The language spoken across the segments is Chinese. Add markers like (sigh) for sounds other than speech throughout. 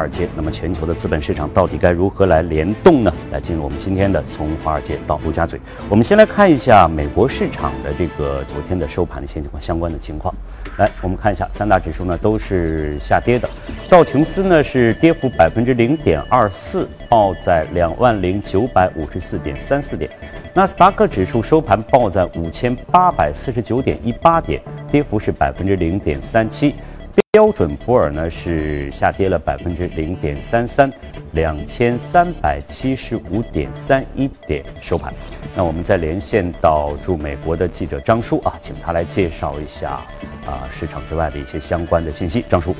华尔街。那么，全球的资本市场到底该如何来联动呢？来进入我们今天的从华尔街到陆家嘴。我们先来看一下美国市场的这个昨天的收盘的一些情况相关的情况。来，我们看一下三大指数呢都是下跌的，道琼斯呢是跌幅百分之零点二四，报在两万零九百五十四点三四点。纳斯达克指数收盘报在五千八百四十九点一八点，跌幅是百分之零点三七。标准普尔呢是下跌了百分之零点三三，两千三百七十五点三一点收盘。那我们再连线到驻美国的记者张叔啊，请他来介绍一下啊市场之外的一些相关的信息。张叔。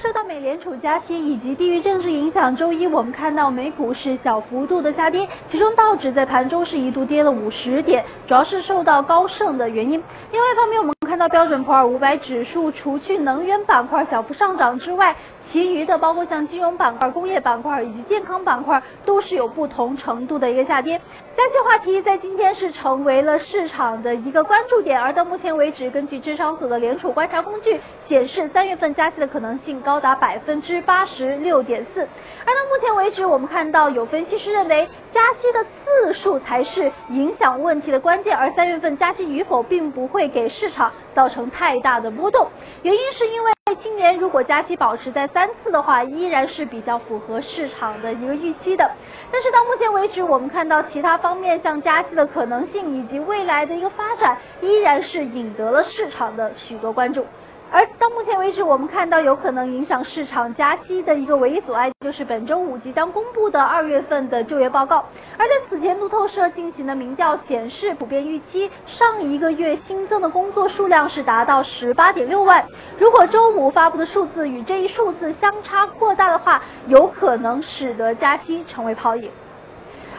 受到美联储加息以及地域政治影响，周一我们看到美股是小幅度的下跌，其中道指在盘中是一度跌了五十点，主要是受到高盛的原因。另外一方面，我们看到标准普尔五百指数除去能源板块小幅上涨之外，其余的包括像金融板块、工业板块以及健康板块，都是有不同程度的一个下跌。加息话题在今天是成为了市场的一个关注点，而到目前为止，根据智商所的联储观察工具显示，三月份加息的可能性高达百分之八十六点四。而到目前为止，我们看到有分析师认为，加息的次数才是影响问题的关键，而三月份加息与否并不会给市场造成太大的波动。原因是因为。今年如果加息保持在三次的话，依然是比较符合市场的一个预期的。但是到目前为止，我们看到其他方面像加息的可能性以及未来的一个发展，依然是引得了市场的许多关注。而到目前为止，我们看到有可能影响市场加息的一个唯一阻碍，就是本周五即将公布的二月份的就业报告。而在此前，路透社进行的民调显示，普遍预期上一个月新增的工作数量是达到十八点六万。如果周五发布的数字与这一数字相差过大的话，有可能使得加息成为泡影。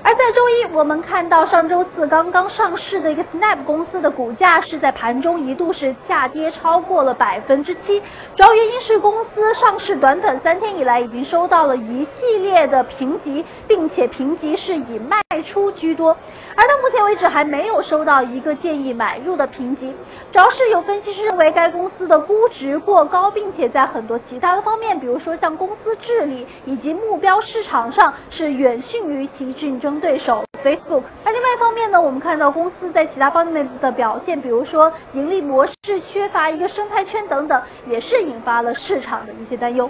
而在周一，我们看到上周四刚刚上市的一个 Snap 公司的股价是在盘中一度是下跌超过了百分之七，主要原因是公司上市短短三天以来已经收到了一系列的评级，并且评级是以卖出居多，而到目前为止还没有收到一个建议买入的评级，主要是有分析师认为该公司的估值过高，并且在很多其他的方面，比如说像公司治理以及目标市场上是远逊于其竞争。对手 Facebook，而另外一方面呢，我们看到公司在其他方面的表现，比如说盈利模式缺乏一个生态圈等等，也是引发了市场的一些担忧。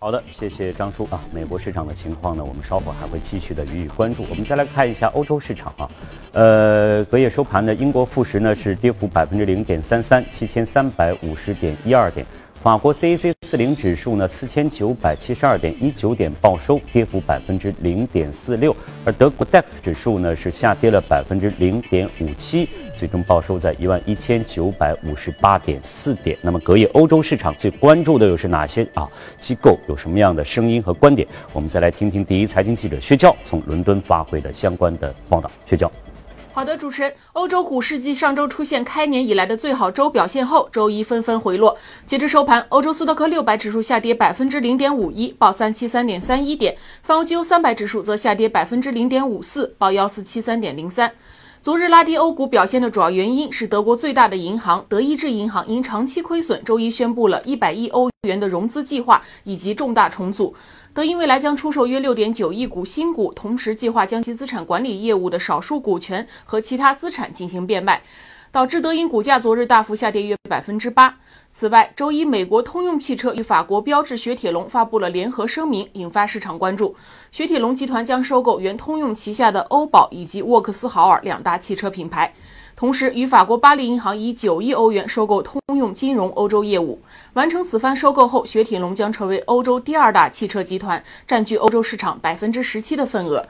好的，谢谢张叔啊。美国市场的情况呢，我们稍后还会继续的予以关注。我们再来看一下欧洲市场啊，呃，隔夜收盘呢，英国富时呢是跌幅百分之零点三三，七千三百五十点一二点。法国 CAC 四零指数呢，四千九百七十二点一九点报收，跌幅百分之零点四六。而德国 DAX 指数呢，是下跌了百分之零点五七，最终报收在一万一千九百五十八点四点。那么隔夜欧洲市场最关注的又是哪些啊？机构有什么样的声音和观点？我们再来听听第一财经记者薛娇从伦敦发回的相关的报道。薛娇。好的，主持人，欧洲股市继上周出现开年以来的最好周表现后，周一纷纷回落。截至收盘，欧洲斯托克六百指数下跌百分之零点五一，报三七三点三一点；泛欧绩优三百指数则下跌百分之零点五四，报幺四七三点零三。昨日拉低欧股表现的主要原因是德国最大的银行德意志银行因长期亏损，周一宣布了一百亿欧元的融资计划以及重大重组。德银未来将出售约六点九亿股新股，同时计划将其资产管理业务的少数股权和其他资产进行变卖，导致德银股价昨日大幅下跌约百分之八。此外，周一美国通用汽车与法国标致雪铁龙发布了联合声明，引发市场关注。雪铁龙集团将收购原通用旗下的欧宝以及沃克斯豪尔两大汽车品牌。同时，与法国巴黎银行以九亿欧元收购通用金融欧洲业务。完成此番收购后，雪铁龙将成为欧洲第二大汽车集团，占据欧洲市场百分之十七的份额。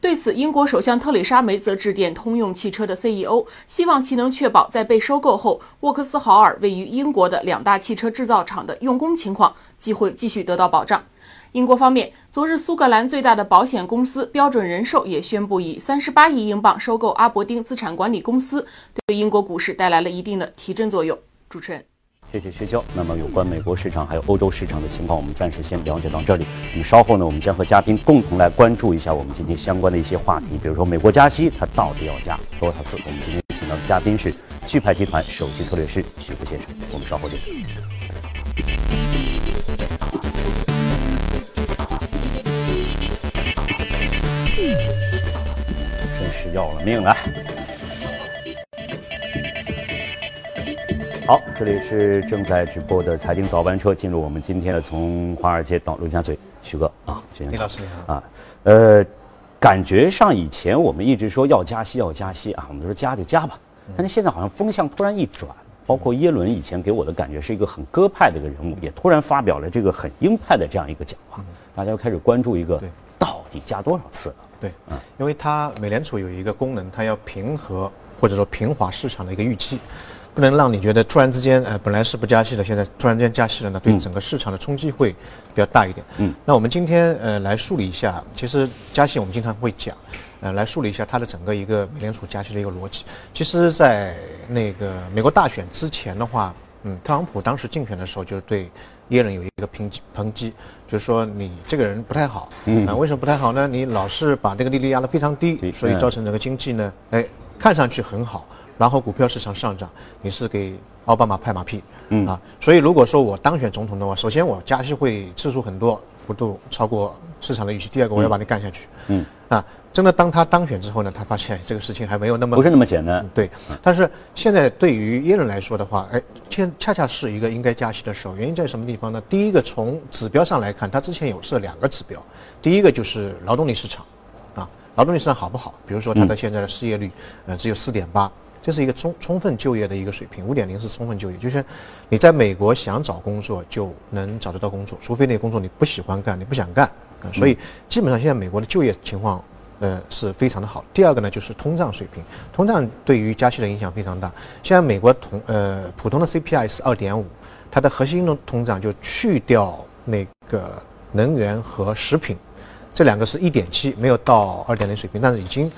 对此，英国首相特蕾莎梅则致电通用汽车的 CEO，希望其能确保在被收购后，沃克斯豪尔位于英国的两大汽车制造厂的用工情况机会继续得到保障。英国方面，昨日苏格兰最大的保险公司标准人寿也宣布以三十八亿英镑收购阿伯丁资产管理公司，对英国股市带来了一定的提振作用。主持人，谢谢薛娇。那么有关美国市场，还有欧洲市场的情况，我们暂时先了解到这里。那么稍后呢，我们将和嘉宾共同来关注一下我们今天相关的一些话题，比如说美国加息，它到底要加多少次。我们今天请到的嘉宾是巨派集团首席策略师徐福先生。我们稍后见。真是要了命了。好，这里是正在直播的财经早班车，进入我们今天的从华尔街到陆家嘴，徐哥。啊，李老师你好。啊，呃，感觉上以前我们一直说要加息要加息啊，我们说加就加吧，但是现在好像风向突然一转，包括耶伦以前给我的感觉是一个很鸽派的一个人物，也突然发表了这个很鹰派的这样一个讲话，大家又开始关注一个到底加多少次了？对，因为它美联储有一个功能，它要平和或者说平滑市场的一个预期。不能让你觉得突然之间，呃，本来是不加息的，现在突然间加息了呢，对整个市场的冲击会比较大一点。嗯，那我们今天呃来梳理一下，其实加息我们经常会讲，呃，来梳理一下它的整个一个美联储加息的一个逻辑。其实，在那个美国大选之前的话，嗯，特朗普当时竞选的时候就是对耶伦有一个抨击，抨击就是说你这个人不太好。嗯，啊，为什么不太好呢？你老是把这个利率压得非常低，所以造成整个经济呢，哎，看上去很好。然后股票市场上涨，你是给奥巴马拍马屁，嗯啊，所以如果说我当选总统的话，首先我加息会次数很多，幅度超过市场的预期。第二个，我要把你干下去，嗯啊，真的当他当选之后呢，他发现这个事情还没有那么不是那么简单，对。但是现在对于耶伦来说的话，哎，现恰恰是一个应该加息的时候。原因在什么地方呢？第一个，从指标上来看，他之前有设两个指标，第一个就是劳动力市场，啊，劳动力市场好不好？比如说他的现在的失业率，呃，只有四点八。这是一个充充分就业的一个水平，五点零是充分就业，就是你在美国想找工作就能找得到工作，除非那个工作你不喜欢干，你不想干啊。所以基本上现在美国的就业情况，呃，是非常的好。第二个呢，就是通胀水平，通胀对于加息的影响非常大。现在美国同呃普通的 CPI 是二点五，它的核心的通胀就去掉那个能源和食品，这两个是一点七，没有到二点零水平，但是已经。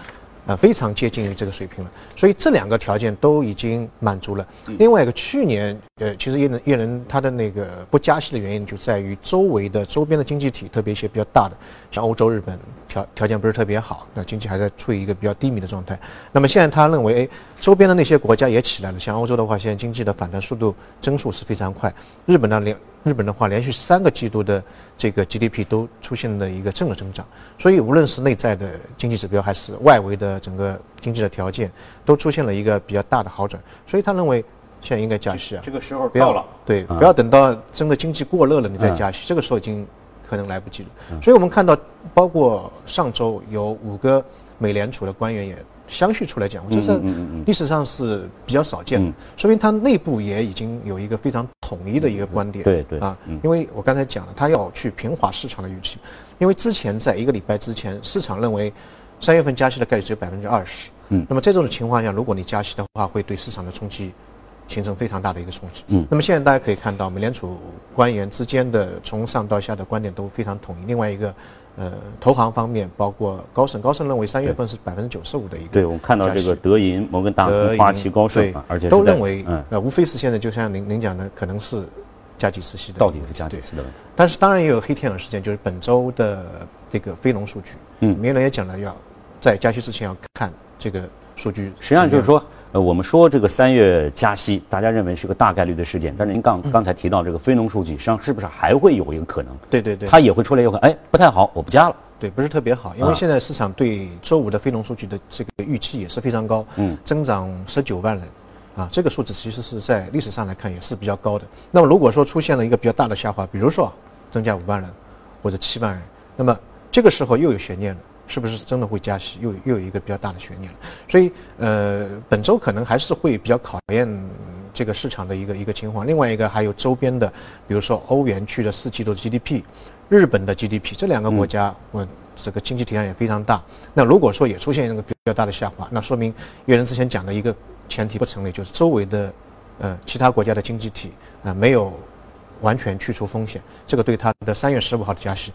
啊，非常接近于这个水平了，所以这两个条件都已经满足了。另外一个，去年呃，其实耶伦耶伦他的那个不加息的原因就在于周围的周边的经济体，特别一些比较大的，像欧洲、日本条条件不是特别好，那经济还在处于一个比较低迷的状态。那么现在他认为，哎，周边的那些国家也起来了，像欧洲的话，现在经济的反弹速度增速是非常快。日本呢，连日本的话，连续三个季度的这个 GDP 都出现了一个正的增长，所以无论是内在的经济指标，还是外围的整个经济的条件，都出现了一个比较大的好转。所以他认为现在应该加息啊，这个时候到了，对，不要等到真的经济过热了你再加息，这个时候已经可能来不及了。所以我们看到，包括上周有五个美联储的官员也。相续出来讲，这是历史上是比较少见的，说明它内部也已经有一个非常统一的一个观点。对对啊，因为我刚才讲了，它要去平滑市场的预期，因为之前在一个礼拜之前，市场认为三月份加息的概率只有百分之二十。嗯，那么在这种情况下，如果你加息的话，会对市场的冲击形成非常大的一个冲击。嗯，那么现在大家可以看到，美联储官员之间的从上到下的观点都非常统一。另外一个。呃，投行方面包括高盛，高盛认为三月份是百分之九十五的一个。对，我们看到这个德银、摩根大通、花旗、高盛，而且都认为，呃，无非是现在就像您您讲的，可能是加几次息的。到底是加几次的问题？但是当然也有黑天鹅事件，就是本周的这个非农数据。嗯，梅伦也讲了，要在加息之前要看这个数据。实际上就是说。呃，我们说这个三月加息，大家认为是个大概率的事件。但是您刚刚才提到这个非农数据，实际上是不是还会有一个可能？对对对，它也会出来一个，哎，不太好，我不加了。对，不是特别好，因为现在市场对周五的非农数据的这个预期也是非常高，嗯，增长十九万人，啊，这个数字其实是在历史上来看也是比较高的。那么如果说出现了一个比较大的下滑，比如说增加五万人或者七万人，那么这个时候又有悬念了。是不是真的会加息？又又有一个比较大的悬念了。所以，呃，本周可能还是会比较考验这个市场的一个一个情况。另外一个还有周边的，比如说欧元区的四季度的 GDP，日本的 GDP，这两个国家，嗯，这个经济体量也非常大。那如果说也出现一个比较大的下滑，那说明岳人之前讲的一个前提不成立，就是周围的，呃，其他国家的经济体啊没有完全去除风险，这个对它的三月十五号的加息。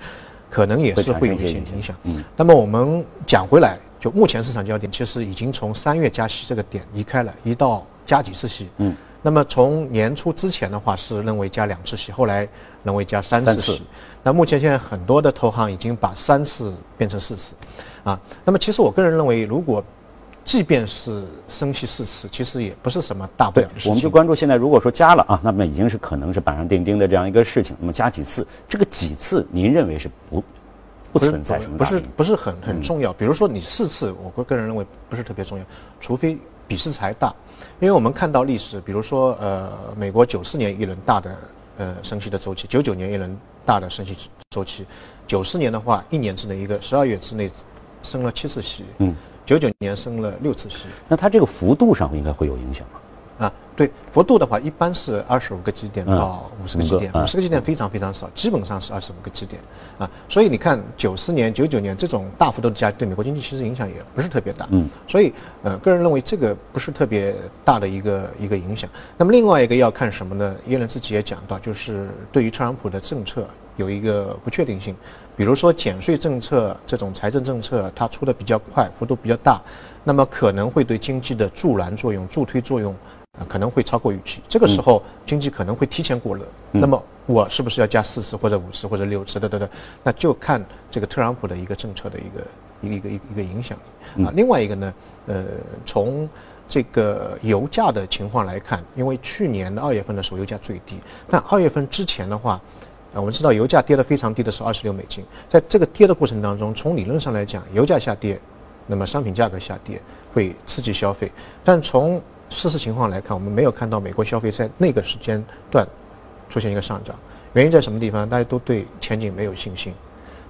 可能也是会有一些影响。嗯，那么我们讲回来，就目前市场焦点其实已经从三月加息这个点移开了，移到加几次息。嗯，那么从年初之前的话是认为加两次息，后来认为加三次息。那目前现在很多的投行已经把三次变成四次，啊，那么其实我个人认为，如果即便是升息四次，其实也不是什么大不了的事情。我们就关注现在，如果说加了啊，那么已经是可能是板上钉钉的这样一个事情。那么加几次，这个几次您认为是不不存在什么不是不是很很重要。比如说你四次，我个个人认为不是特别重要，除非比市才大，因为我们看到历史，比如说呃，美国九四年一轮大的呃升息的周期，九九年一轮大的升息周期，九四年的话一年之内一个十二月之内升了七次息，嗯，九九年升了六次息。那它这个幅度上应该会有影响吗？啊，对，幅度的话一般是二十五个基点嗯到五十个基点，嗯五十个基点非常非常少，基本上是二十五个基点啊。所以你看九四年、九九年这种大幅度的加息，对美国经济其实影响也不是特别大。嗯，所以呃，个人认为这个不是特别大的一个一个影响。那么另外一个要看什么呢？耶伦自己也讲到，就是对于特朗普的政策有一个不确定性，比如说减税政策这种财政政策，它出的比较快，幅度比较大，那么可能会对经济的助燃作用、助推作用。啊，可能会超过预期，这个时候经济可能会提前过热。那么我是不是要加四次或者五次或者六次？等等等，那就看这个特朗普的一个政策的一个一个一个一个一个影响力啊。另外一个呢，呃，从这个油价的情况来看，因为去年的二月份的时候油价最低，但二月份之前的话，啊，我们知道油价跌得非常低的是二十六美金，在这个跌的过程当中，从理论上来讲，油价下跌，那么商品价格下跌会刺激消费，但从事实情况来看，我们没有看到美国消费在那个时间段出现一个上涨，原因在什么地方？大家都对前景没有信心。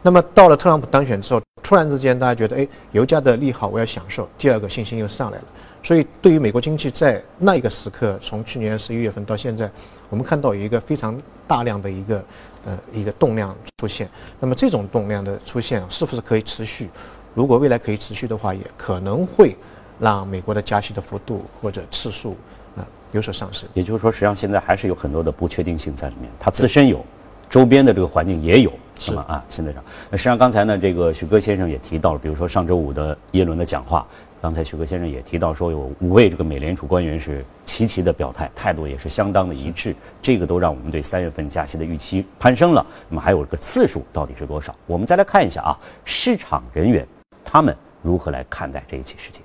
那么到了特朗普当选之后，突然之间大家觉得，哎，油价的利好我要享受，第二个信心又上来了。所以对于美国经济在那一个时刻，从去年十一月份到现在，我们看到有一个非常大量的一个呃一个动量出现。那么这种动量的出现是不是可以持续？如果未来可以持续的话，也可能会让美国的加息的幅度或者次数啊、有所上升。也就是说，实际上现在还是有很多的不确定性在里面，它自身有，周边的这个环境也有，是吗？啊，现在上。那实际上刚才呢，这个许戈先生也提到了，比如说上周五的耶伦的讲话，刚才许克先生也提到说，有五位这个美联储官员是齐齐的表态，态度也是相当的一致，这个都让我们对三月份加息的预期攀升了。那么还有个次数到底是多少？我们再来看一下啊，市场人员他们如何来看待这一起事件。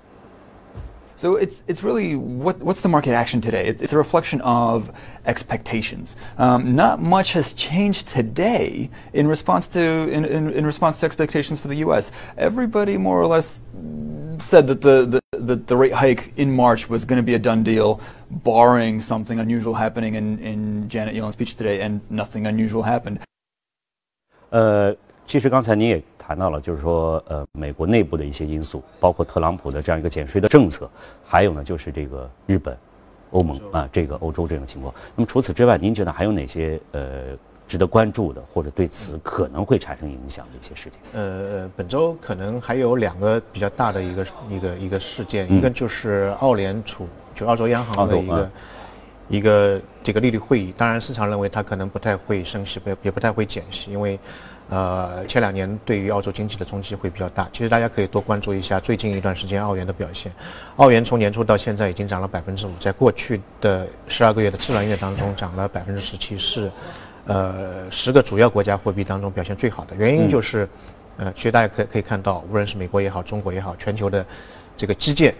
So it's it's really what what's the market action today? It's, it's a reflection of expectations. Um, not much has changed today in response to in, in, in response to expectations for the U.S. Everybody more or less said that the, the, the, the rate hike in March was going to be a done deal, barring something unusual happening in, in Janet Yellen's speech today, and nothing unusual happened. 呃，其实刚才您也 谈到了，就是说，呃，美国内部的一些因素，包括特朗普的这样一个减税的政策，还有呢，就是这个日本、欧盟啊，这个欧洲这种情况。那么除此之外，您觉得还有哪些呃值得关注的，或者对此可能会产生影响的一些事情？呃，本周可能还有两个比较大的一个一个一个事件，嗯一个就是澳联储，就澳洲央行的一个、嗯一个这个利率会议。当然，市场认为它可能不太会升息，不也不太会减息，因为呃前两年对于澳洲经济的冲击会比较大。其实大家可以多关注一下最近一段时间澳元的表现。澳元从年初到现在已经涨了百分之五，在过去的十二个月的自然月当中涨了百分之十七，是呃十个主要国家货币当中表现最好的。原因就是。呃，其实大家可可以看到，无论是美国也好，中国也好，全球的这个基建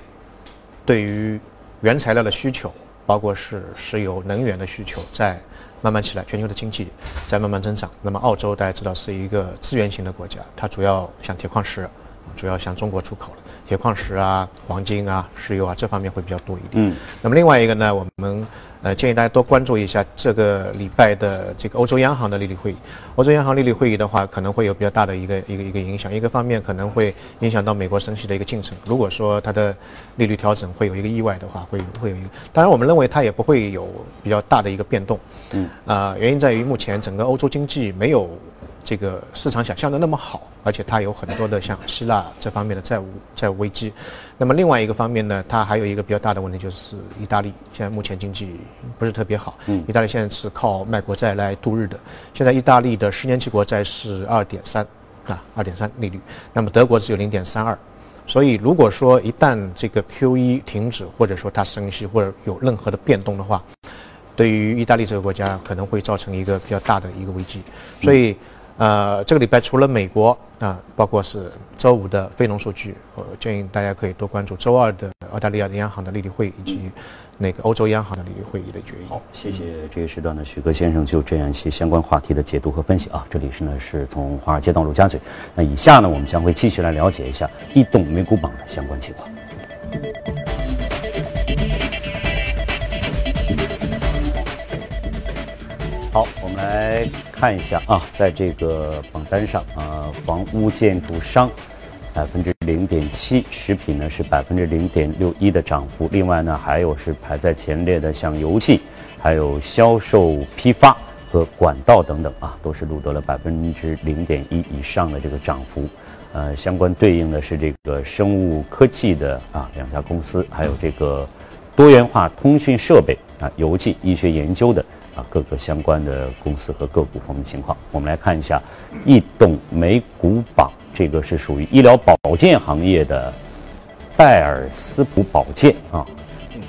对于原材料的需求，包括是石油能源的需求，在慢慢起来，全球的经济在慢慢增长。那么澳洲大家知道是一个资源型的国家，它主要向铁矿石，主要向中国出口了，铁矿石啊、黄金啊、石油啊这方面会比较多一点。嗯，那么另外一个呢，我们呃建议大家多关注一下这个礼拜的这个欧洲央行的利率会议。欧洲央行利率会议的话，可能会有比较大的一个一个一个影响。一个方面可能会影响到美国升息的一个进程。如果说它的利率调整会有一个意外的话，会会有一个。当然，我们认为它也不会有比较大的一个变动。嗯，啊、原因在于目前整个欧洲经济没有这个市场想象的那么好，而且它有很多的像希腊这方面的债务债务危机。那么另外一个方面呢，它还有一个比较大的问题就是意大利现在目前经济不是特别好。嗯，意大利现在是靠卖国债来度日的。现在意大利的十年期国债是二点三，啊，二点三利率。那么德国只有零点三二。所以，如果说一旦这个 Q E 停止，或者说它升息，或者有任何的变动的话，对于意大利这个国家可能会造成一个比较大的一个危机。所以，呃，这个礼拜除了美国啊，包括是周五的非农数据，我建议大家可以多关注周二的澳大利亚的央行的利率会议以及那个欧洲央行的利率会议的决议。好，谢谢这一时段的许哥先生就这样一些相关话题的解读和分析啊。这里是呢是从华尔街到陆家嘴，那以下呢我们将会继续来了解一下异动美股榜的相关情况。好，我们来看一下啊，在这个榜单上啊，房屋建筑商百分之零点七，食品呢是百分之零点六一的涨幅。另外呢，还有是排在前列的像油气，还有销售批发和管道等等啊，都是录得了百分之零点一以上的这个涨幅。呃，相关对应的是这个生物科技的啊两家公司，还有这个多元化通讯设备啊、邮寄医学研究的。各个相关的公司和个股方面情况，我们来看一下异动美股榜，这个是属于医疗保健行业的戴尔斯普保健啊，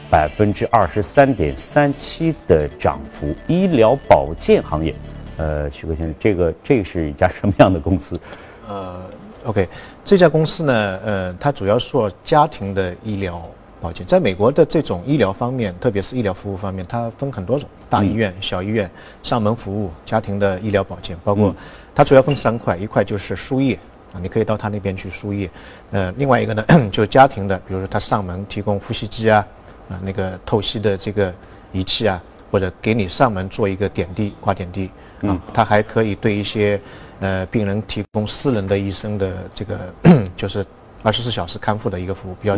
百分之二十三点三七的涨幅。医疗保健行业，呃，徐哥先生，这个这是一家什么样的公司？呃，OK，这家公司呢，呃，它主要做家庭的医疗。保健，在美国的这种医疗方面，特别是医疗服务方面，它分很多种：大医院、小医院、上门服务、家庭的医疗保健，包括它主要分三块，一块就是输液啊，你可以到他那边去输液；呃，另外一个呢，(clears throat) 就是家庭的，比如说他上门提供呼吸机啊，啊那个透析的这个仪器啊，或者给你上门做一个点滴挂点滴啊，他还可以对一些呃病人提供私人的医生的这个 (clears throat) 就是二十四小时康复的一个服务，比较。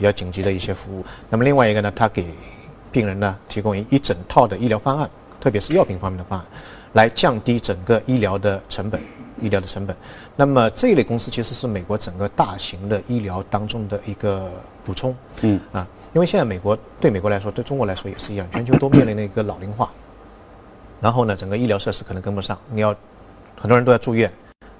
比较紧急的一些服务。那么另外一个呢，它给病人呢提供一一整套的医疗方案，特别是药品方面的方案，来降低整个医疗的成本，医疗的成本。那么这一类公司其实是美国整个大型的医疗当中的一个补充。嗯啊，因为现在美国对美国来说，对中国来说也是一样，全球都面临的一个老龄化。然后呢，整个医疗设施可能跟不上，你要很多人都要住院。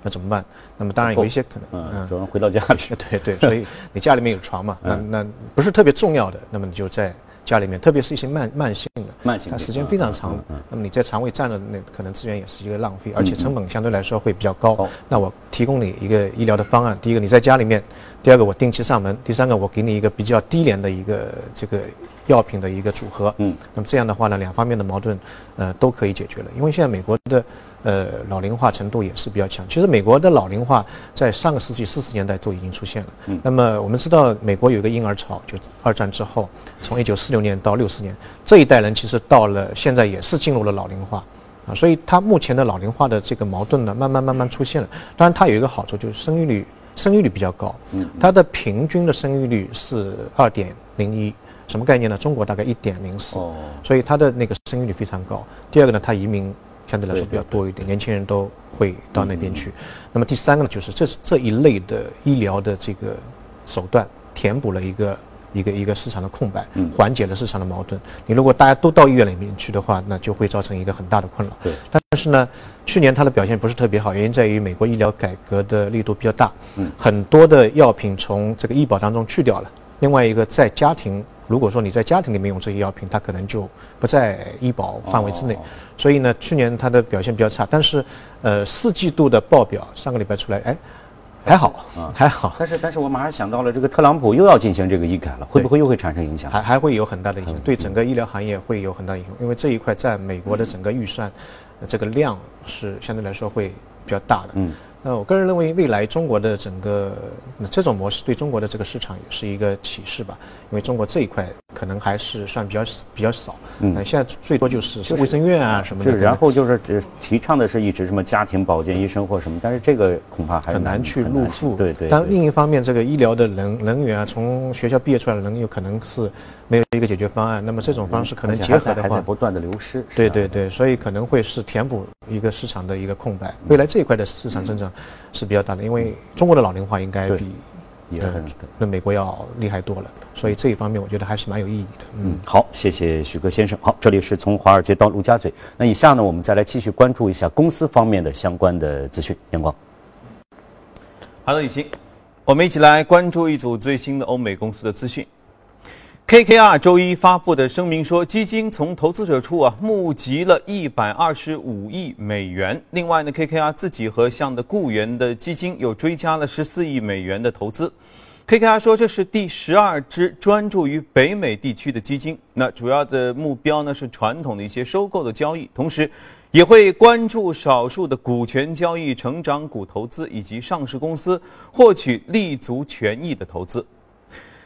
那怎么办？那么当然有一些可能，嗯，主要回到家里去。(laughs) 对对，所以你家里面有床嘛？那那不是特别重要的，那么你就在家里面，特别是一些慢慢性的，慢性，它时间非常长，那么你在肠胃占了那可能资源也是一个浪费，而且成本相对来说会比较高。那我提供你一个医疗的方案，第一个你在家里面，第二个我定期上门，第三个我给你一个比较低廉的一个这个药品的一个组合。嗯，那么这样的话呢，两方面的矛盾，呃，都可以解决了。因为现在美国的。呃，老龄化程度也是比较强。其实美国的老龄化在上个世纪四十年代都已经出现了。嗯。那么我们知道，美国有一个婴儿潮，就二战之后，从一九四六年到六四年，这一代人其实到了现在也是进入了老龄化，啊，所以它目前的老龄化的这个矛盾呢，慢慢慢慢出现了。当然，它有一个好处就是生育率，生育率比较高。嗯。它的平均的生育率是二点零一，什么概念呢？中国大概一点零四。哦。所以它的那个生育率非常高。第二个呢，它移民。相对来说比较多一点，年轻人都会到那边去。那么第三个呢，就是这这一类的医疗的这个手段，填补了一个一个一个市场的空白，缓解了市场的矛盾。你如果大家都到医院里面去的话，那就会造成一个很大的困扰。对。但是呢，去年它的表现不是特别好，原因在于美国医疗改革的力度比较大，嗯，很多的药品从这个医保当中去掉了。另外一个在家庭。如果说你在家庭里面用这些药品，它可能就不在医保范围之内，所以呢，去年它的表现比较差。但是，呃，四季度的报表上个礼拜出来，哎，还好啊，还好。但是，但是我马上想到了，这个特朗普又要进行这个医改了，会不会又会产生影响？还还会有很大的影响，对整个医疗行业会有很大影响，因为这一块在美国的整个预算，这个量是相对来说会比较大的。嗯。那我个人认为，未来中国的整个这种模式对中国的这个市场也是一个启示吧。因为中国这一块可能还是算比较比较少。嗯，现在最多就是卫生院啊什么的。然后就是只提倡的是一直什么家庭保健医生或什么，但是这个恐怕还很难去入户。对对。但另一方面，这个医疗的人人员啊，从学校毕业出来的人有可能是没有一个解决方案。那么这种方式可能结合的话，还在不断的流失。对对对，所以可能会是填补一个市场的一个空白。未来这一块的市场增长。是比较大的，因为中国的老龄化应该比也很那美国要厉害多了，所以这一方面我觉得还是蛮有意义的。嗯，好，谢谢许哥先生。好，这里是从华尔街到陆家嘴。那以下呢，我们再来继续关注一下公司方面的相关的资讯。阳光，好的，雨欣，我们一起来关注一组最新的欧美公司的资讯。KKR 周一发布的声明说，基金从投资者处啊募集了一百二十五亿美元。另外呢，KKR 自己和向的雇员的基金又追加了十四亿美元的投资。KKR 说，这是第十二支专注于北美地区的基金。那主要的目标呢是传统的一些收购的交易，同时也会关注少数的股权交易、成长股投资以及上市公司获取立足权益的投资。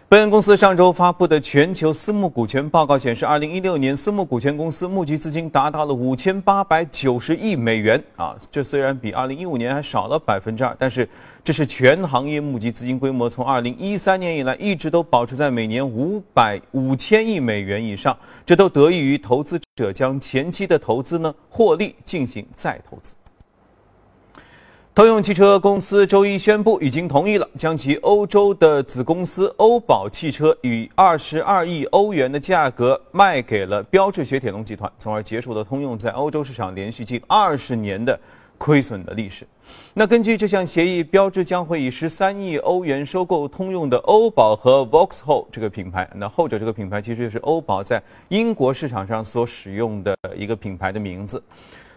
本公司上周发布的全球私募股权报告显示，二零一六年私募股权公司募集资金达到了五千八百九十亿美元啊！这虽然比二零一五年还少了百分之二，但是这是全行业募集资金规模从二零一三年以来一直都保持在每年五百五千亿美元以上，这都得益于投资者将前期的投资呢获利进行再投资。通用汽车公司周一宣布，已经同意了将其欧洲的子公司欧宝汽车以二十二亿欧元的价格卖给了标致雪铁龙集团，从而结束了通用在欧洲市场连续近二十年的亏损的历史。那根据这项协议，标致将会以十三亿欧元收购通用的欧宝和 Vauxhall 这个品牌。那后者这个品牌其实就是欧宝在英国市场上所使用的一个品牌的名字。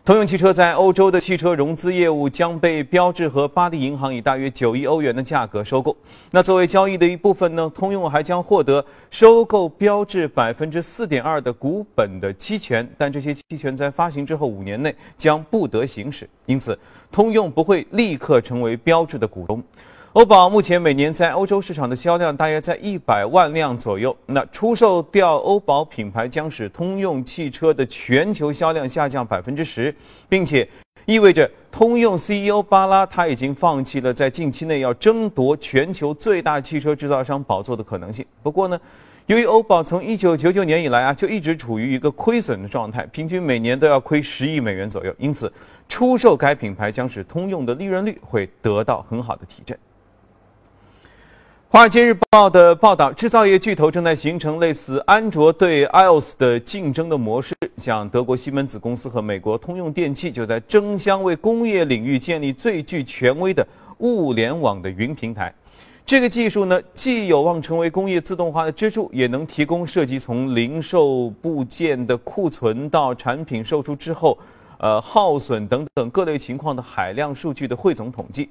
通用汽车在欧洲的汽车融资业务将被标致和巴黎银行以大约九亿欧元的价格收购。那作为交易的一部分呢，通用还将获得收购标致百分之四点二的股本的期权，但这些期权在发行之后五年内将不得行使，因此通用不会立刻成为标致的股东。欧宝目前每年在欧洲市场的销量大约在一百万辆左右。那出售掉欧宝品牌将使通用汽车的全球销量下降百分之十，并且意味着通用 CEO 巴拉他已经放弃了在近期内要争夺全球最大汽车制造商宝座的可能性。不过呢，由于欧宝从一九九九年以来啊就一直处于一个亏损的状态，平均每年都要亏十亿美元左右，因此出售该品牌将使通用的利润率会得到很好的提振。《华尔街日报》的报道，制造业巨头正在形成类似安卓对 iOS 的竞争的模式。像德国西门子公司和美国通用电气就在争相为工业领域建立最具权威的物联网的云平台。这个技术呢，既有望成为工业自动化的支柱，也能提供涉及从零售部件的库存到产品售出之后，呃，耗损等等各类情况的海量数据的汇总统计。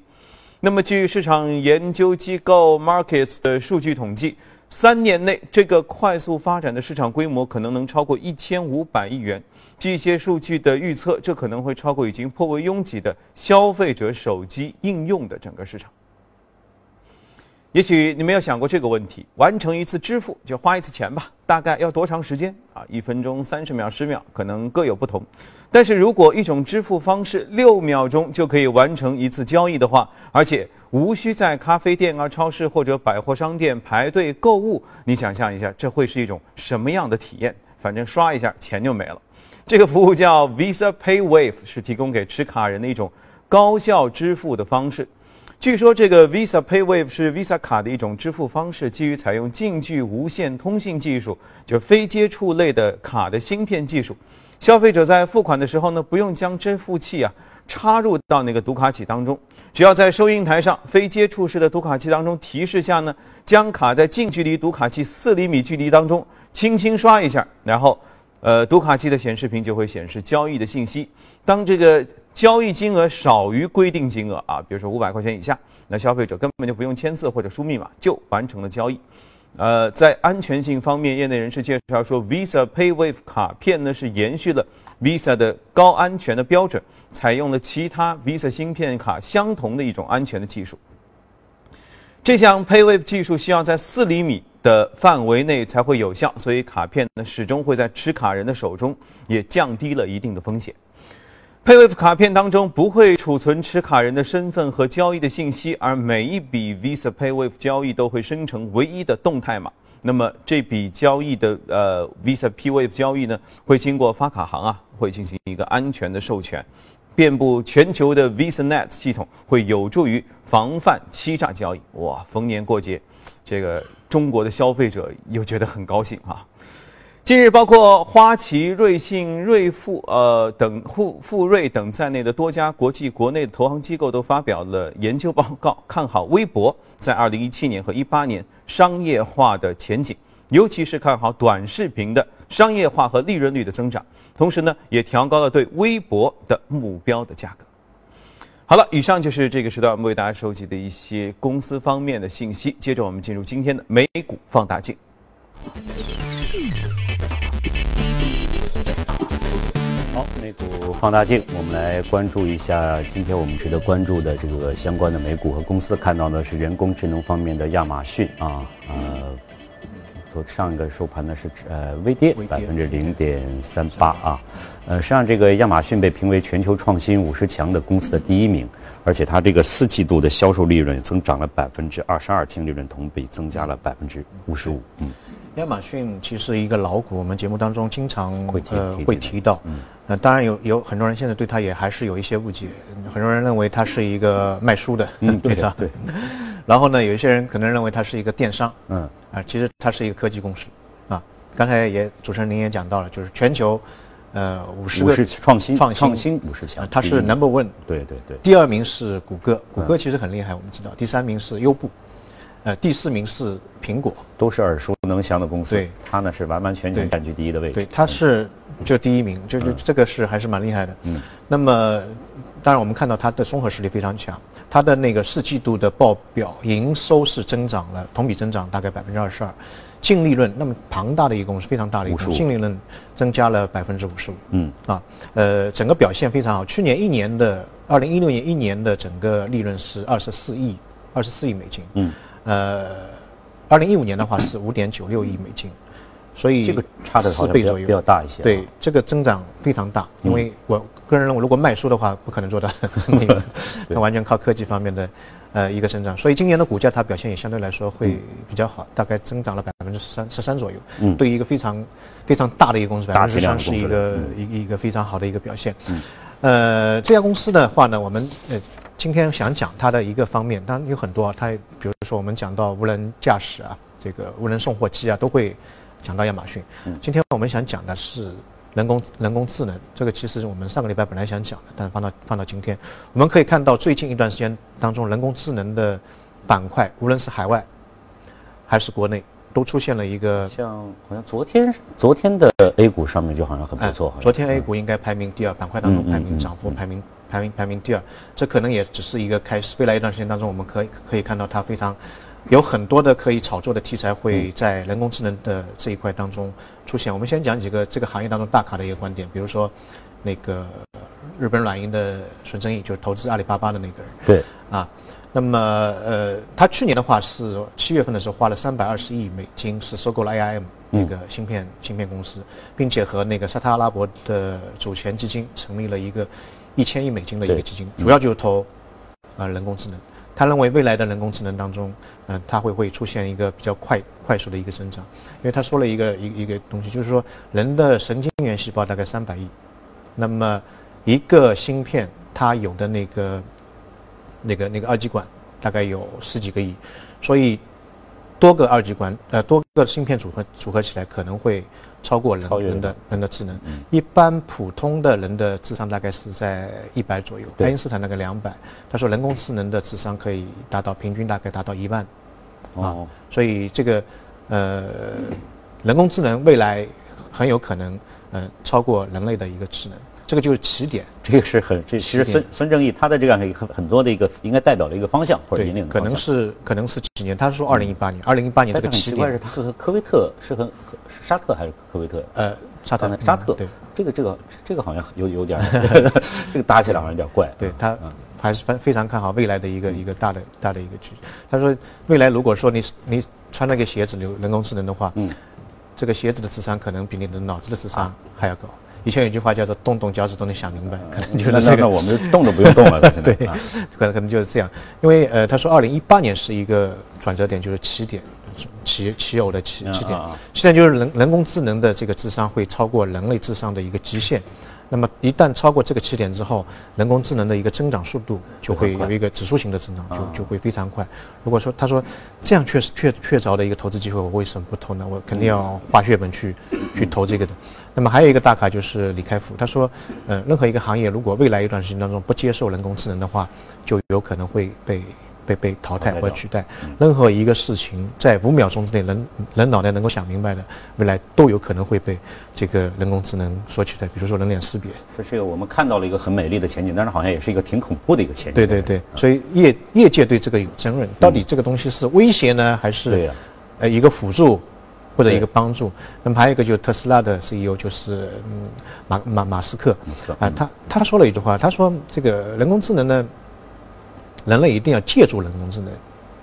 那么，据市场研究机构 Markets 的数据统计，三年内这个快速发展的市场规模可能能超过一千五百亿元。据一些数据的预测，这可能会超过已经颇为拥挤的消费者手机应用的整个市场。也许你没有想过这个问题：完成一次支付就花一次钱吧，大概要多长时间啊？一分钟、三十秒、十秒，可能各有不同。但是如果一种支付方式六秒钟就可以完成一次交易的话，而且无需在咖啡店啊、超市或者百货商店排队购物，你想象一下，这会是一种什么样的体验？反正刷一下钱就没了。这个服务叫 Visa PayWave，是提供给持卡人的一种高效支付的方式。据说这个 Visa PayWave 是 Visa 卡的一种支付方式，基于采用近距无线通信技术，就非接触类的卡的芯片技术。消费者在付款的时候呢，不用将支付器啊插入到那个读卡器当中，只要在收银台上非接触式的读卡器当中提示下呢，将卡在近距离读卡器四厘米距离当中轻轻刷一下，然后，呃，读卡器的显示屏就会显示交易的信息。当这个交易金额少于规定金额啊，比如说五百块钱以下，那消费者根本就不用签字或者输密码就完成了交易。呃，在安全性方面，业内人士介绍说，Visa PayWave 卡片呢是延续了 Visa 的高安全的标准，采用了其他 Visa 芯片卡相同的一种安全的技术。这项 PayWave 技术需要在四厘米的范围内才会有效，所以卡片呢始终会在持卡人的手中，也降低了一定的风险。PayWave 卡片当中不会储存持卡人的身份和交易的信息，而每一笔 Visa PayWave 交易都会生成唯一的动态码。那么这笔交易的呃 Visa PayWave 交易呢，会经过发卡行啊，会进行一个安全的授权。遍布全球的 VisaNet 系统会有助于防范欺诈交易。哇，逢年过节，这个中国的消费者又觉得很高兴啊。近日，包括花旗、瑞信、瑞富、呃等富富瑞等在内的多家国际、国内的投行机构都发表了研究报告，看好微博在2017年和18年商业化的前景。尤其是看好短视频的商业化和利润率的增长。同时呢，也调高了对微博的目标的价格。好了，以上就是这个时段我们为大家收集的一些公司方面的信息。接着我们进入今天的美股放大镜。好，美股放大镜，我们来关注一下今天我们值得关注的这个相关的美股和公司。看到的是人工智能方面的亚马逊啊，呃。上一个收盘呢是呃微跌百分之零点三八啊，呃实际上这个亚马逊被评为全球创新五十强的公司的第一名，而且它这个四季度的销售利润增长了百分之二十二，净利润同比增加了百分之五十五。嗯，亚马逊其实一个老股，我们节目当中经常会呃会提到。嗯，那当然有有很多人现在对它也还是有一些误解，很多人认为它是一个卖书的，嗯，对 (laughs) 吧，对。(laughs) 然后呢，有一些人可能认为它是一个电商，嗯，啊，其实它是一个科技公司，啊，刚才也主持人您也讲到了，就是全球，呃，五十个创新创新新五十强，它是 number one，对对对，第二名是谷歌，谷歌其实很厉害，我们知道，第三名是优步，呃，第四名是苹果，都是耳熟能详的公司，对，它呢是完完全全占据第一的位置，对，它是就第一名，就就这个是还是蛮厉害的，嗯，那么当然我们看到它的综合实力非常强。它的那个四季度的报表，营收是增长了，同比增长大概百分之二十二，净利润那么庞大的一个公司，非常大的一个公司，净利润增加了百分之五十五。嗯啊，呃，整个表现非常好。去年一年的二零一六年一年的整个利润是二十四亿，二十四亿美金。嗯，呃，二零一五年的话是五点九六亿美金，所以这个差的四倍左右，比较大一些。对，这个增长非常大，因为我。个人认为，如果卖书的话，不可能做到 (laughs) 那个，那完全靠科技方面的，呃，一个增长。所以今年的股价它表现也相对来说会比较好，大概增长了百分之十三十三左右。嗯，对于一个非常非常大的一个公司，百分之十三是一个一一个非常好的一个表现。嗯，呃，这家公司的话呢，我们呃今天想讲它的一个方面，当然有很多，它比如说我们讲到无人驾驶啊，这个无人送货机啊，都会讲到亚马逊。嗯，今天我们想讲的是。人工人工智能，这个其实是我们上个礼拜本来想讲的，但放到放到今天，我们可以看到最近一段时间当中，人工智能的板块，无论是海外还是国内，都出现了一个像好像昨天昨天的 A 股上面就好像很不错，昨天 A 股应该排名第二，板块当中排名涨幅排名排名排名第二，这可能也只是一个开始，未来一段时间当中，我们可以可以看到它非常。有很多的可以炒作的题材会在人工智能的这一块当中出现。我们先讲几个这个行业当中大咖的一个观点，比如说，那个日本软银的孙正义，就是投资阿里巴巴的那个人。对。啊，那么呃，他去年的话是七月份的时候花了三百二十亿美金，是收购了 AIM 那个芯片芯片公司，并且和那个沙特阿拉伯的主权基金成立了一个一千亿美金的一个基金，主要就是投啊人工智能。他认为未来的人工智能当中，嗯，它会会出现一个比较快快速的一个增长，因为他说了一个一一个东西，就是说人的神经元细胞大概三百亿，那么一个芯片它有的那个那个那个二极管大概有十几个亿，所以多个二极管呃多个芯片组合组合起来可能会。超过人人的人的智能，一般普通的人的智商大概是在一百左右，爱因斯坦那个两百，他说人工智能的智商可以达到平均大概达到一万，啊，所以这个呃人工智能未来很有可能嗯超过人类的一个智能。这个就是起点，这个是很这其实孙孙正义他的这样一个很很多的一个应该代表了一个方向或者引领可能是可能是几年，他是说二零一八年，二零一八年这个起点。是他和科威特是和沙特还是科威特？呃，沙特沙特对。这个这个这个好像有有点 (laughs) 这个搭起来好像有点怪。对他还是非非常看好未来的一个一个大的大的一个趋势。他说未来如果说你你穿那个鞋子有人工智能的话，嗯，这个鞋子的智商可能比你的脑子的智商还要高。以前有句话叫做“动动脚趾都能想明白”，可能就是这个。我们动都不用动了。(laughs) 对，可能可能就是这样。因为呃，他说二零一八年是一个转折点，就是起点，起起偶的起起点。现在就是人人工智能的这个智商会超过人类智商的一个极限。那么一旦超过这个起点之后，人工智能的一个增长速度就会有一个指数型的增长，就就会非常快。如果说他说这样确实确确凿的一个投资机会，我为什么不投呢？我肯定要花血本去去投这个的。那么还有一个大咖就是李开复，他说，呃，任何一个行业如果未来一段时间当中不接受人工智能的话，就有可能会被被被淘汰或者取代。任何一个事情在五秒钟之内，人人脑袋能够想明白的，未来都有可能会被这个人工智能所取代。比如说人脸识别，这是一个我们看到了一个很美丽的前景，但是好像也是一个挺恐怖的一个前景。对对对，所以业业界对这个有争论，到底这个东西是威胁呢，还对是呀呃一个辅助或者一个帮助？那么还有一个就是特斯拉的 CEO 就是嗯马马马斯克啊，他他说了一句话，他说这个人工智能呢，人类一定要借助人工智能，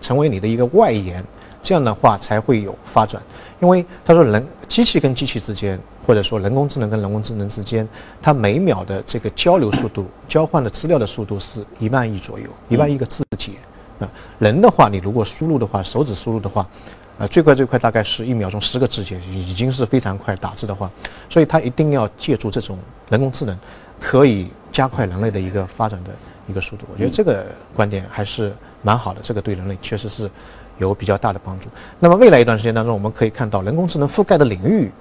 成为你的一个外延，这样的话才会有发展。因为他说人机器跟机器之间，或者说人工智能跟人工智能之间，它每秒的这个交流速度、交换的资料的速度是一万亿左右，一万亿个字节。啊，人的话，你如果输入的话，手指输入的话，呃，最快最快大概是一秒钟十个字节，已经是非常快打字的话，所以它一定要借助这种人工智能，可以加快人类的一个发展的一个速度。我觉得这个观点还是蛮好的，这个对人类确实是有比较大的帮助。那么未来一段时间当中，我们可以看到人工智能覆盖的领域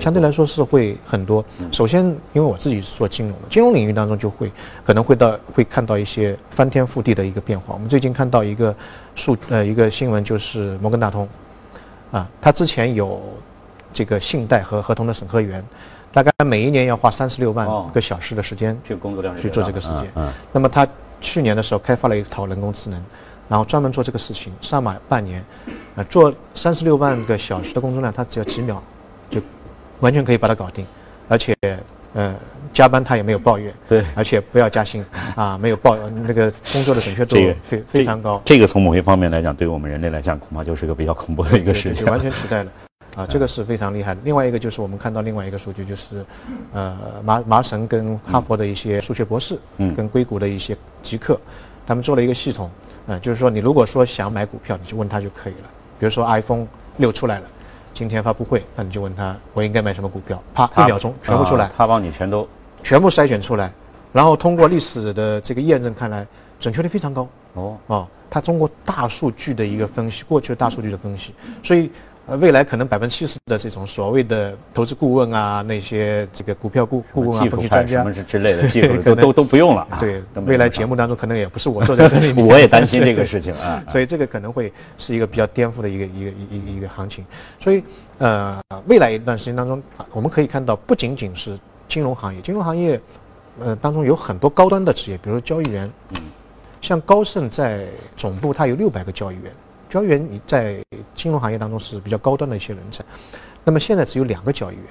相对来说是会很多。首先，因为我自己是做金融的，金融领域当中就会可能会到会看到一些翻天覆地的一个变化。我们最近看到一个数呃一个新闻，就是摩根大通，啊，他之前有这个信贷和合同的审核员，大概每一年要花三十六万哦。个小时的时间去工作量去做这个事情那么他去年的时候开发了一套人工智能，然后专门做这个事情，上马半年，呃，做三十六万个小时的工作量，他只要几秒就完全可以把它搞定，而且呃加班他也没有抱怨，对而且不要加薪 (laughs) 啊，没有抱怨那个工作的准确度这个非非常高，这个从某些方面来讲，对于我们人类来讲，恐怕就是个比较恐怖的一个事情。完全取代了。啊，这个是非常厉害的。另外一个就是我们看到另外一个数据，就是，呃，麻麻省跟哈佛的一些数学博士，嗯跟硅谷的一些极客，他们做了一个系统，呃，就是说你如果说想买股票，你就问他就可以了。比如说 iPhone 六出来了，今天发布会，那你就问他我应该买什么股票，啪，一秒钟全部出来，啊他帮你全都全部筛选出来，然后通过历史的这个验证看来，准确率非常高。哦，哦，它通过大数据的一个分析，过去的大数据的分析，所以呃，未来可能百分之七十的这种所谓的投资顾问啊，那些这个股票顾顾问啊、分析专家什么，是之类的 (laughs) 技术都都都不用了 (laughs) 啊。对，未来节目当中可能也不是我坐在这里面，(laughs) 我也担心这个事情啊。所以这个可能会是一个比较颠覆的一个一个一一一个行情。所以呃，未来一段时间当中，啊我们可以看到，不仅仅是金融行业，金融行业呃当中有很多高端的职业，比如说交易员，嗯，像高盛在总部，它有六百个交易员，交易员你在金融行业当中是比较高端的一些人才。那么现在只有两个交易员，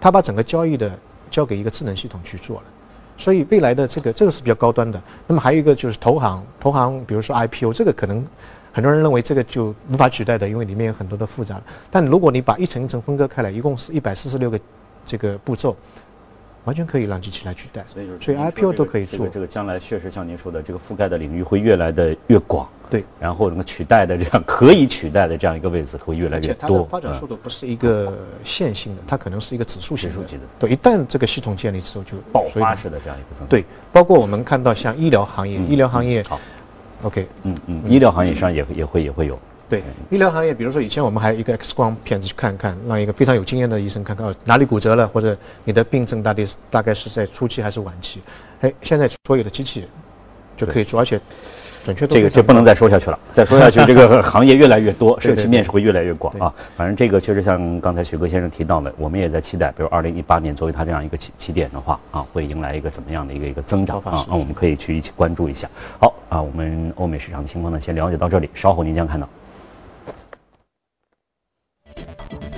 他把整个交易的交给一个智能系统去做了。所以未来的这个这个是比较高端的。那么还有一个就是投行，投行比如说 IPO，这个可能很多人认为这个就无法取代的，因为里面有很多的复杂。但如果你把一层一层分割开来，一共是一百四十六个这个步骤，完全可以让机器来取代。所以就是所以 IPO 都可以做这个。这个将来确实像您说的，这个覆盖的领域会越来的越广，对，然后能够取代的这样可以取代的这样一个位置会越来越多。发展速嗯度不是一个线性的，它可能是一个指数型的。指数级的对，一旦这个系统建立之后就爆发式的这样一个增长。对，包括我们看到像医疗行业，嗯医疗行业好，，OK，嗯嗯，医疗行业上也会也会也会有。对，医疗行业，比如说以前我们还有一个 X 光片子去看看，让一个非常有经验的医生看看哦哪里骨折了，或者你的病症到底是大概是在初期还是晚期。哎，现在所有的机器就可以做，而且准确度这个就不能再说下去了，再说下去，这个 (laughs) 行业越来越多，涉及面是会越来越广啊。反正这个确实像刚才许哥先生提到的，我们也在期待，比如二零一八年作为它这样一个起起点的话啊，会迎来一个怎么样的一个一个增长啊？那啊，我们可以去一起关注一下。好啊，我们欧美市场的情况呢，先了解到这里，稍后您将看到。Thank you.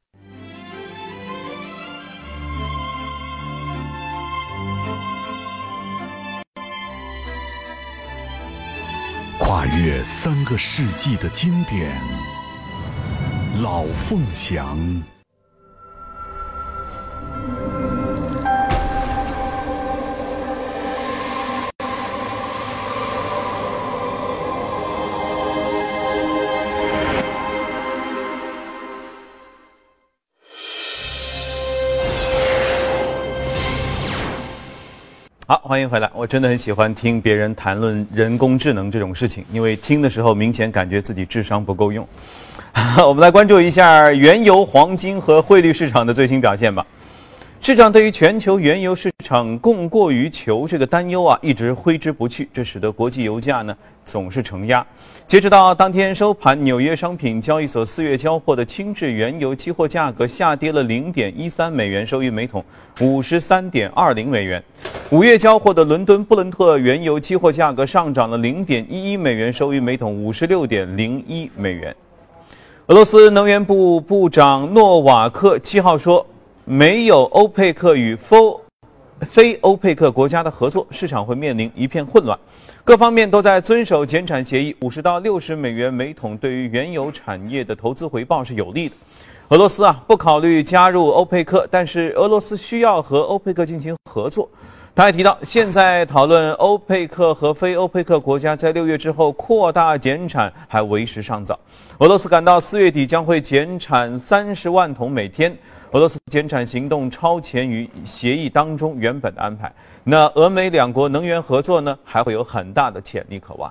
跨越三个世纪的经典，老凤祥。欢迎回来。我真的很喜欢听别人谈论人工智能这种事情，因为听的时候明显感觉自己智商不够用。(laughs) 我们来关注一下原油、黄金和汇率市场的最新表现吧。市场对于全球原油市场供过于求这个担忧啊，一直挥之不去，这使得国际油价呢总是承压。截止到当天收盘，纽约商品交易所四月交货的轻质原油期货价格下跌了零点一三美元，收于每桶五十三点二零美元。五月交货的伦敦布伦特原油期货价格上涨了零点一一美元，收于每桶五十六点零一美元。俄罗斯能源部部长诺瓦克七号说。没有欧佩克与非非欧佩克国家的合作，市场会面临一片混乱。各方面都在遵守减产协议，五十到六十美元每桶对于原油产业的投资回报是有利的。俄罗斯啊不考虑加入欧佩克，但是俄罗斯需要和欧佩克进行合作。他还提到，现在讨论欧佩克和非欧佩克国家在六月之后扩大减产还为时尚早。俄罗斯感到四月底将会减产三十万桶每天。俄罗斯减产行动超前于协议当中原本的安排。那俄美两国能源合作呢，还会有很大的潜力可挖。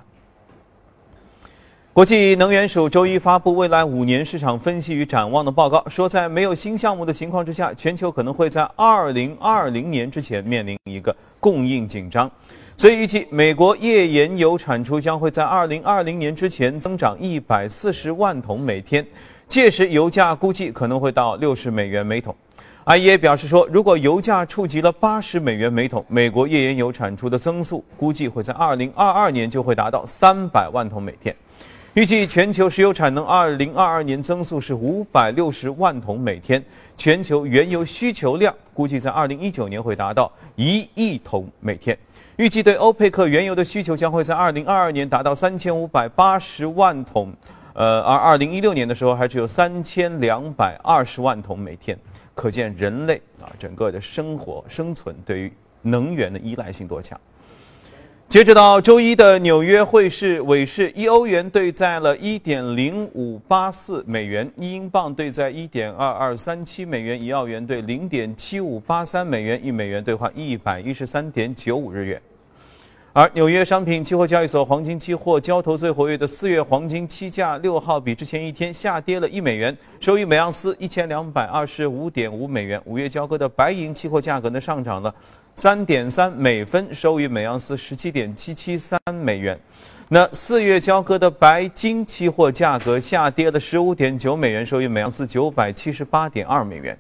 国际能源署周一发布未来五年市场分析与展望的报告，说在没有新项目的情况之下，全球可能会在二零二零年之前面临一个供应紧张。所以预计美国页岩油产出将会在二零二零年之前增长一百四十万桶每天。届时油价估计可能会到六十美元每桶。IEA 表示说，如果油价触及了八十美元每桶，美国页岩油产出的增速估计会在二零二二年就会达到三百万桶每天。预计全球石油产能二零二二年增速是五百六十万桶每天。全球原油需求量估计在二零一九年会达到一亿桶每天。预计对欧佩克原油的需求将会在二零二二年达到三千五百八十万桶。呃，而二零一六年的时候还只有三千两百二十万桶每天，可见人类啊整个的生活生存对于能源的依赖性多强。截止到周一的纽约汇市尾市，一欧元兑在了一点零五八四美元，一英镑兑在一点二二三七美元，一澳元兑零点七五八三美元，一美元兑换一百一十三点九五日元。而纽约商品期货交易所黄金期货交投最活跃的四月黄金期价六号比之前一天下跌了一美元，收于每盎司一千两百二十五点五美元。五月交割的白银期货价格呢上涨了三点三美分，收于每盎司十七点七七三美元。那四月交割的白金期货价格下跌了十五点九美元，收于每盎司九百七十八点二美元。